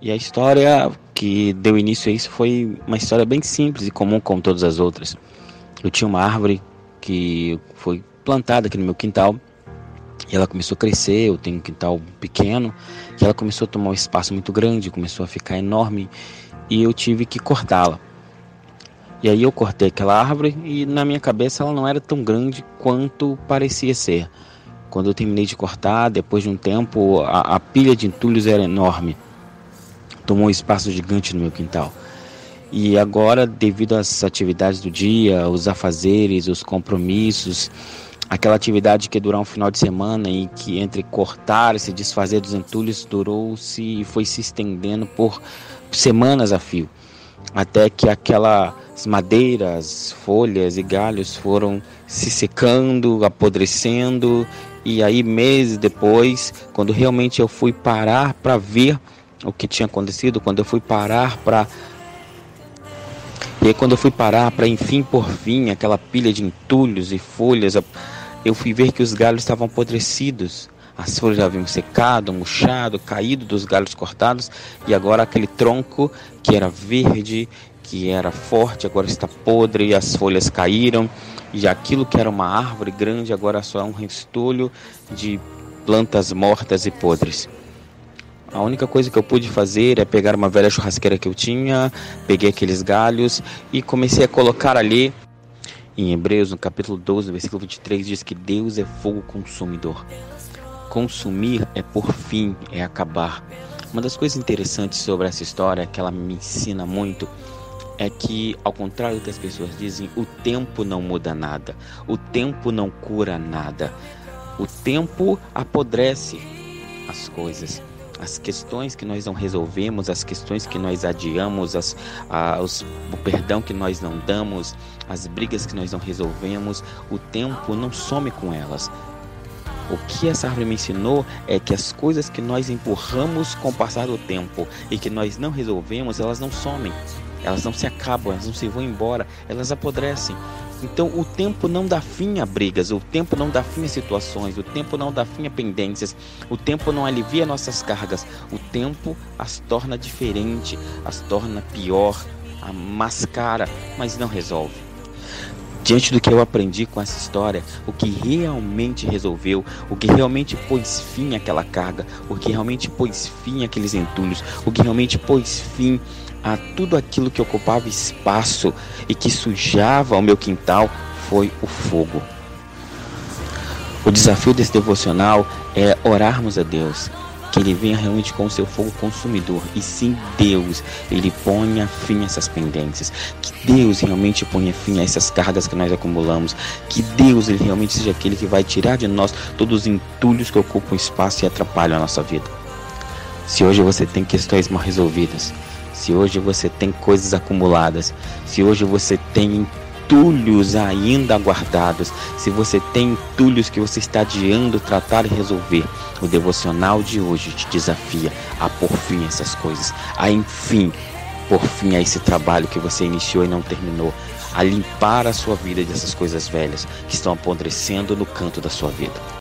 E a história que deu início a isso foi uma história bem simples e comum como todas as outras. Eu tinha uma árvore que foi plantada aqui no meu quintal e ela começou a crescer. Eu tenho um quintal pequeno e ela começou a tomar um espaço muito grande, começou a ficar enorme e eu tive que cortá-la. E aí eu cortei aquela árvore e na minha cabeça ela não era tão grande quanto parecia ser. Quando eu terminei de cortar, depois de um tempo, a, a pilha de entulhos era enorme tomou um espaço gigante no meu quintal. E agora, devido às atividades do dia, os afazeres, os compromissos, aquela atividade que durou um final de semana e que entre cortar e se desfazer dos entulhos durou-se e foi se estendendo por semanas a fio, até que aquelas madeiras, folhas e galhos foram se secando, apodrecendo e aí meses depois, quando realmente eu fui parar para ver o que tinha acontecido quando eu fui parar para e aí, quando eu fui parar para enfim por fim aquela pilha de entulhos e folhas, eu fui ver que os galhos estavam apodrecidos. As folhas haviam secado, murchado, caído dos galhos cortados e agora aquele tronco que era verde, que era forte, agora está podre e as folhas caíram. E aquilo que era uma árvore grande agora só é um restolho de plantas mortas e podres. A única coisa que eu pude fazer é pegar uma velha churrasqueira que eu tinha, peguei aqueles galhos e comecei a colocar ali. Em Hebreus, no capítulo 12, no versículo 23, diz que Deus é fogo consumidor. Consumir é por fim, é acabar. Uma das coisas interessantes sobre essa história, que ela me ensina muito, é que, ao contrário do que as pessoas dizem, o tempo não muda nada, o tempo não cura nada, o tempo apodrece as coisas as questões que nós não resolvemos, as questões que nós adiamos, as, os, o perdão que nós não damos, as brigas que nós não resolvemos, o tempo não some com elas. O que essa árvore me ensinou é que as coisas que nós empurramos com o passar do tempo e que nós não resolvemos, elas não somem, elas não se acabam, elas não se vão embora, elas apodrecem. Então o tempo não dá fim a brigas, o tempo não dá fim a situações, o tempo não dá fim a pendências, o tempo não alivia nossas cargas, o tempo as torna diferente, as torna pior, a mascara, mas não resolve. Diante do que eu aprendi com essa história, o que realmente resolveu, o que realmente pôs fim àquela carga, o que realmente pôs fim àqueles entulhos, o que realmente pôs fim a tudo aquilo que ocupava espaço e que sujava o meu quintal foi o fogo. O desafio desse devocional é orarmos a Deus, que Ele venha realmente com o seu fogo consumidor e sim Deus, Ele ponha fim a essas pendências, que Deus realmente ponha fim a essas cargas que nós acumulamos, que Deus Ele realmente seja aquele que vai tirar de nós todos os entulhos que ocupam espaço e atrapalham a nossa vida. Se hoje você tem questões mal resolvidas, se hoje você tem coisas acumuladas, se hoje você tem entulhos ainda guardados, se você tem entulhos que você está adiando tratar e resolver, o devocional de hoje te desafia a por fim essas coisas, a enfim por fim a esse trabalho que você iniciou e não terminou, a limpar a sua vida dessas coisas velhas que estão apodrecendo no canto da sua vida.